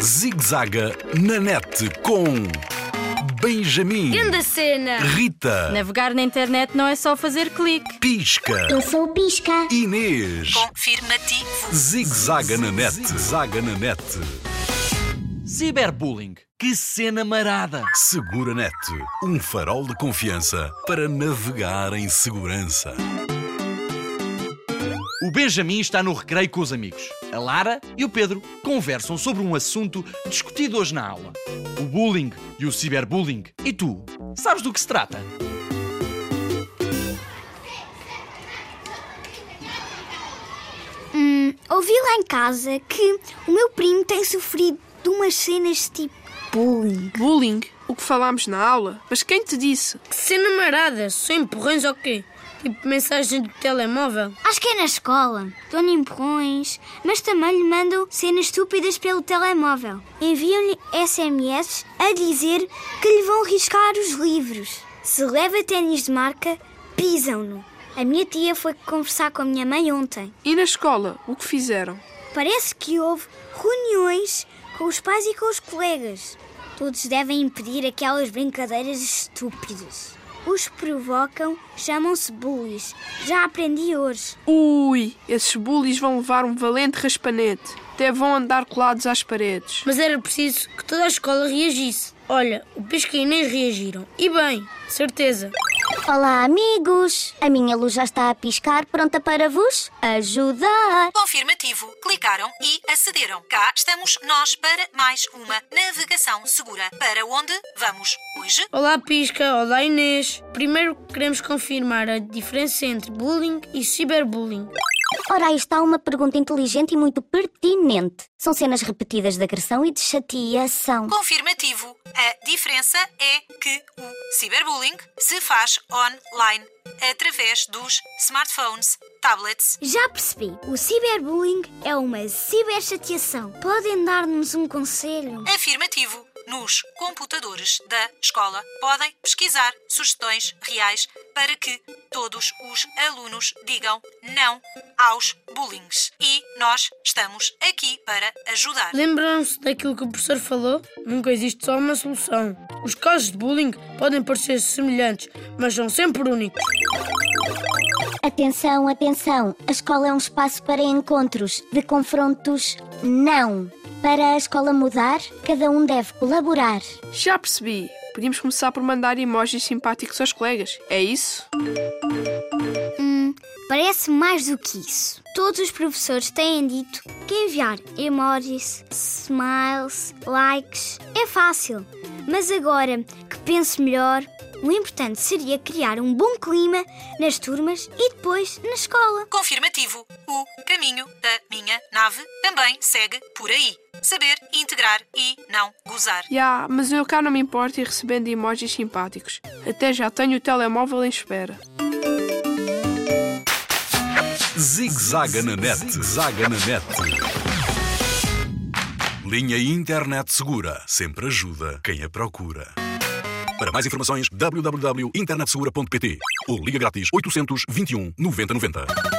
Zigzaga na net com Benjamin, Grande cena! Rita, Navegar na internet não é só fazer clique. Pisca, Eu sou o Pisca. Inês. Confirmativo. Zigzaga na net, zaga na net. Ciberbullying. Que cena marada! Segura net, um farol de confiança para navegar em segurança. Benjamin está no recreio com os amigos. A Lara e o Pedro conversam sobre um assunto discutido hoje na aula: o bullying e o ciberbullying. E tu, sabes do que se trata? Ouvi lá em casa que o meu primo tem sofrido de umas cenas tipo bullying. Bullying? O que falámos na aula? Mas quem te disse? Que cena marada! São empurrões ou quê? Tipo mensagem do telemóvel? Acho que é na escola. Dão-lhe empurrões, mas também lhe mandam cenas estúpidas pelo telemóvel. Enviam-lhe SMS a dizer que lhe vão riscar os livros. Se leva ténis de marca, pisam-no. A minha tia foi conversar com a minha mãe ontem. E na escola? O que fizeram? Parece que houve reuniões com os pais e com os colegas. Todos devem impedir aquelas brincadeiras estúpidas. Os que provocam chamam-se bullies. Já aprendi hoje. Ui, esses bullies vão levar um valente raspanete. Até vão andar colados às paredes. Mas era preciso que toda a escola reagisse. Olha, o Pisca e Inês reagiram. E bem, certeza. Olá, amigos! A minha luz já está a piscar, pronta para vos ajudar. Confirmativo. Clicaram e acederam. Cá estamos nós para mais uma navegação segura. Para onde vamos hoje? Olá Pisca, olá Inês. Primeiro queremos confirmar a diferença entre bullying e ciberbullying. Ora, aí está uma pergunta inteligente e muito pertinente. São cenas repetidas de agressão e de chateação. Confirmativo. A diferença é que o ciberbullying se faz online através dos smartphones, tablets. Já percebi. O ciberbullying é uma ciberchateação. Podem dar-nos um conselho? Afirmativo. Nos computadores da escola podem pesquisar sugestões reais para que todos os alunos digam não aos bullings. E nós estamos aqui para ajudar. Lembram-se daquilo que o professor falou? Nunca existe só uma solução. Os casos de bullying podem parecer semelhantes, mas são sempre únicos. Atenção, atenção. A escola é um espaço para encontros, de confrontos, não. Para a escola mudar, cada um deve colaborar. Já percebi. Podíamos começar por mandar emojis simpáticos aos colegas. É isso? Hum, parece mais do que isso. Todos os professores têm dito que enviar emojis, smiles, likes é fácil. Mas agora que penso melhor, o importante seria criar um bom clima nas turmas e depois na escola. Confirmativo. O caminho da minha nave também segue por aí. Saber integrar e não gozar. Já, mas eu cá não me importo ir recebendo emojis simpáticos. Até já tenho o telemóvel em espera. Zigzaga na net, zaga na net. Linha Internet Segura sempre ajuda quem a procura. Para mais informações, www.internetsegura.pt ou liga grátis 821 9090.